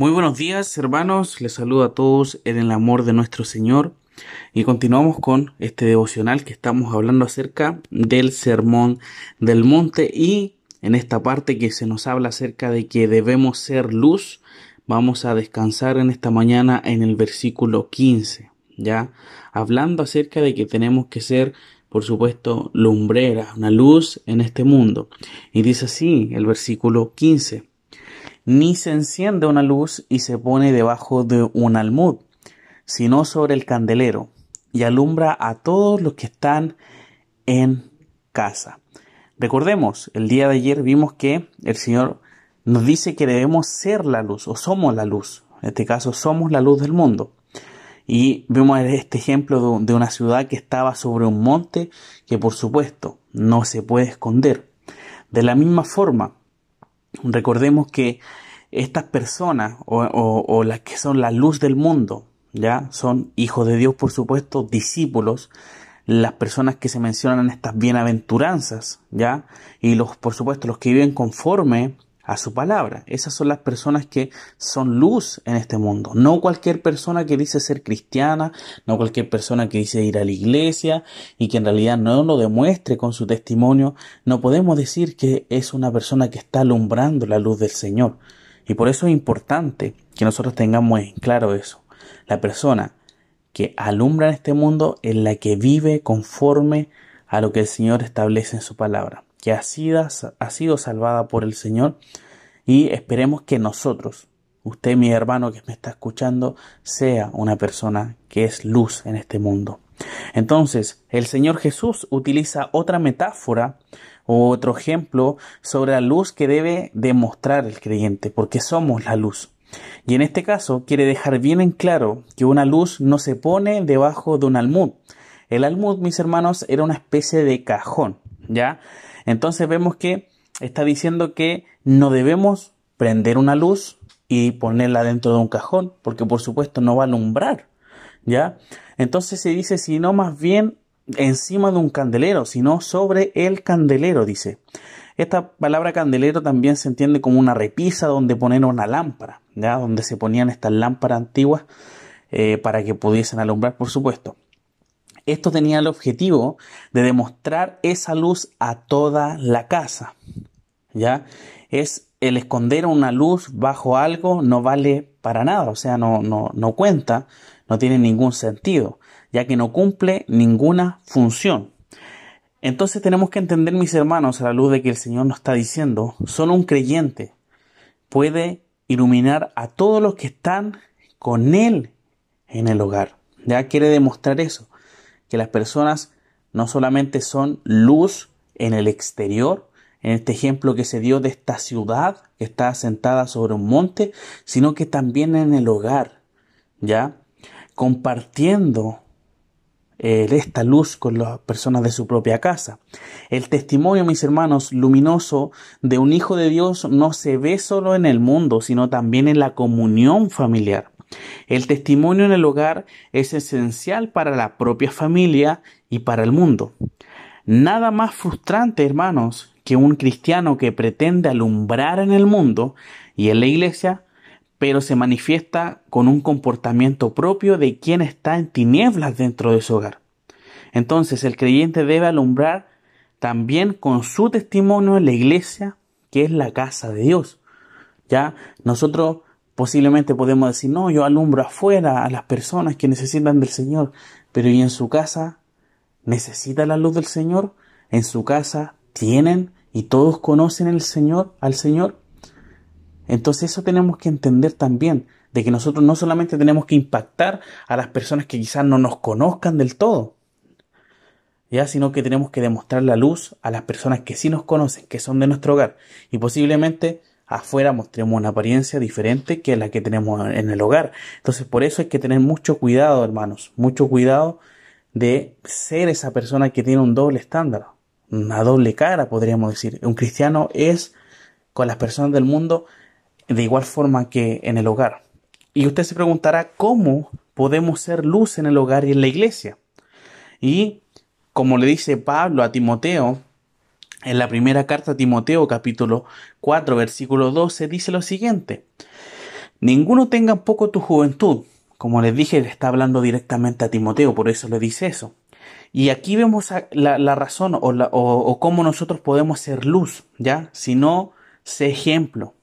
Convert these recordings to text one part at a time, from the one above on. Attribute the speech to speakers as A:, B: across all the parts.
A: Muy buenos días, hermanos. Les saludo a todos en el amor de nuestro Señor. Y continuamos con este devocional que estamos hablando acerca del sermón del monte y en esta parte que se nos habla acerca de que debemos ser luz, vamos a descansar en esta mañana en el versículo 15, ya hablando acerca de que tenemos que ser por supuesto, lumbrera, una luz en este mundo. Y dice así el versículo 15 ni se enciende una luz y se pone debajo de un almud, sino sobre el candelero, y alumbra a todos los que están en casa. Recordemos, el día de ayer vimos que el Señor nos dice que debemos ser la luz, o somos la luz. En este caso, somos la luz del mundo. Y vemos este ejemplo de una ciudad que estaba sobre un monte que por supuesto no se puede esconder. De la misma forma, recordemos que estas personas o, las que son la luz del mundo, ya son hijos de Dios, por supuesto, discípulos, las personas que se mencionan en estas bienaventuranzas, ya, y los, por supuesto, los que viven conforme a su palabra. Esas son las personas que son luz en este mundo. No cualquier persona que dice ser cristiana, no cualquier persona que dice ir a la iglesia y que en realidad no lo demuestre con su testimonio. No podemos decir que es una persona que está alumbrando la luz del Señor. Y por eso es importante que nosotros tengamos en claro eso. La persona que alumbra en este mundo es la que vive conforme a lo que el Señor establece en su palabra que ha sido, salvada por el Señor y esperemos que nosotros, usted mi hermano que me está escuchando, sea una persona que es luz en este mundo. Entonces, el Señor Jesús utiliza otra metáfora o otro ejemplo sobre la luz que debe demostrar el creyente, porque somos la luz. Y en este caso quiere dejar bien en claro que una luz no se pone debajo de un almud. El almud, mis hermanos, era una especie de cajón, ¿ya? Entonces vemos que está diciendo que no debemos prender una luz y ponerla dentro de un cajón, porque por supuesto no va a alumbrar, ¿ya? Entonces se dice, si no más bien encima de un candelero, sino sobre el candelero, dice. Esta palabra candelero también se entiende como una repisa donde poner una lámpara, ¿ya? Donde se ponían estas lámparas antiguas eh, para que pudiesen alumbrar, por supuesto. Esto tenía el objetivo de demostrar esa luz a toda la casa. ¿Ya? Es el esconder una luz bajo algo no vale para nada, o sea, no, no, no cuenta, no tiene ningún sentido, ya que no cumple ninguna función. Entonces tenemos que entender, mis hermanos, a la luz de que el Señor nos está diciendo, solo un creyente puede iluminar a todos los que están con Él en el hogar. Ya quiere demostrar eso que las personas no solamente son luz en el exterior, en este ejemplo que se dio de esta ciudad que está asentada sobre un monte, sino que también en el hogar, ¿ya? Compartiendo eh, esta luz con las personas de su propia casa. El testimonio, mis hermanos, luminoso de un Hijo de Dios no se ve solo en el mundo, sino también en la comunión familiar. El testimonio en el hogar es esencial para la propia familia y para el mundo. Nada más frustrante, hermanos, que un cristiano que pretende alumbrar en el mundo y en la iglesia, pero se manifiesta con un comportamiento propio de quien está en tinieblas dentro de su hogar. Entonces el creyente debe alumbrar también con su testimonio en la iglesia, que es la casa de Dios. Ya nosotros Posiblemente podemos decir, no, yo alumbro afuera a las personas que necesitan del Señor, pero ¿y en su casa necesita la luz del Señor? ¿En su casa tienen y todos conocen el Señor, al Señor? Entonces eso tenemos que entender también, de que nosotros no solamente tenemos que impactar a las personas que quizás no nos conozcan del todo, ya, sino que tenemos que demostrar la luz a las personas que sí nos conocen, que son de nuestro hogar, y posiblemente afuera mostremos una apariencia diferente que la que tenemos en el hogar. Entonces, por eso hay que tener mucho cuidado, hermanos, mucho cuidado de ser esa persona que tiene un doble estándar, una doble cara, podríamos decir. Un cristiano es con las personas del mundo de igual forma que en el hogar. Y usted se preguntará cómo podemos ser luz en el hogar y en la iglesia. Y como le dice Pablo a Timoteo, en la primera carta a Timoteo capítulo 4 versículo 12 dice lo siguiente. ninguno tenga poco tu juventud. Como les dije, le está hablando directamente a Timoteo, por eso le dice eso. Y aquí vemos la, razón o, cómo nosotros podemos ser luz, ¿ya? Si no, sé ejemplo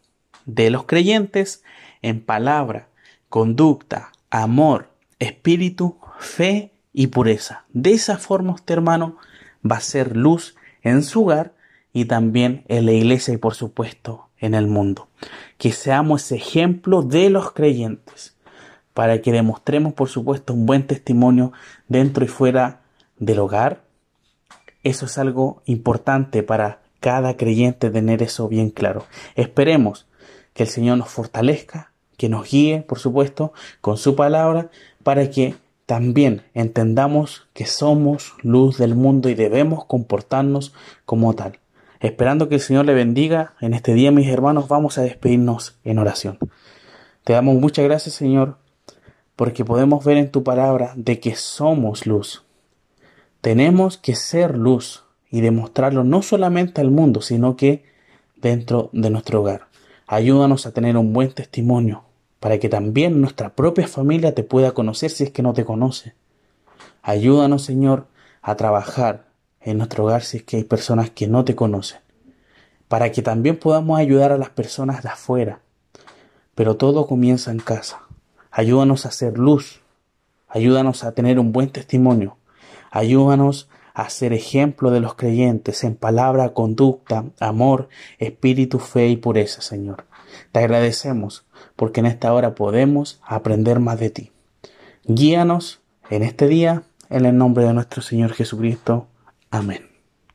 A: de los creyentes en palabra, conducta, amor, espíritu, fe y pureza. De esa forma usted, hermano, va a ser luz en su hogar y también en la iglesia y por supuesto en el mundo. Que seamos ejemplo de los creyentes para que demostremos por supuesto un buen testimonio dentro y fuera del hogar. Eso es algo importante para cada creyente tener eso bien claro. Esperemos que el Señor nos fortalezca, que nos guíe, por supuesto, con su palabra, para que también entendamos que somos luz del mundo y debemos comportarnos como tal. Esperando que el Señor le bendiga, en este día, mis hermanos, vamos a despedirnos en oración. Te damos muchas gracias, Señor, porque podemos ver en tu palabra de que somos luz. Tenemos que ser luz y demostrarlo no solamente al mundo, sino que dentro de nuestro hogar. Ayúdanos a tener un buen testimonio para que también nuestra propia familia te pueda conocer si es que no te conoce. Ayúdanos, Señor, a trabajar en nuestro hogar si es que hay personas que no te conocen, para que también podamos ayudar a las personas de afuera. Pero todo comienza en casa. Ayúdanos a hacer luz, ayúdanos a tener un buen testimonio, ayúdanos a ser ejemplo de los creyentes en palabra, conducta, amor, espíritu, fe y pureza, Señor. Te agradecemos porque en esta hora podemos aprender más de ti. Guíanos en este día en el nombre de nuestro Señor Jesucristo. Amén.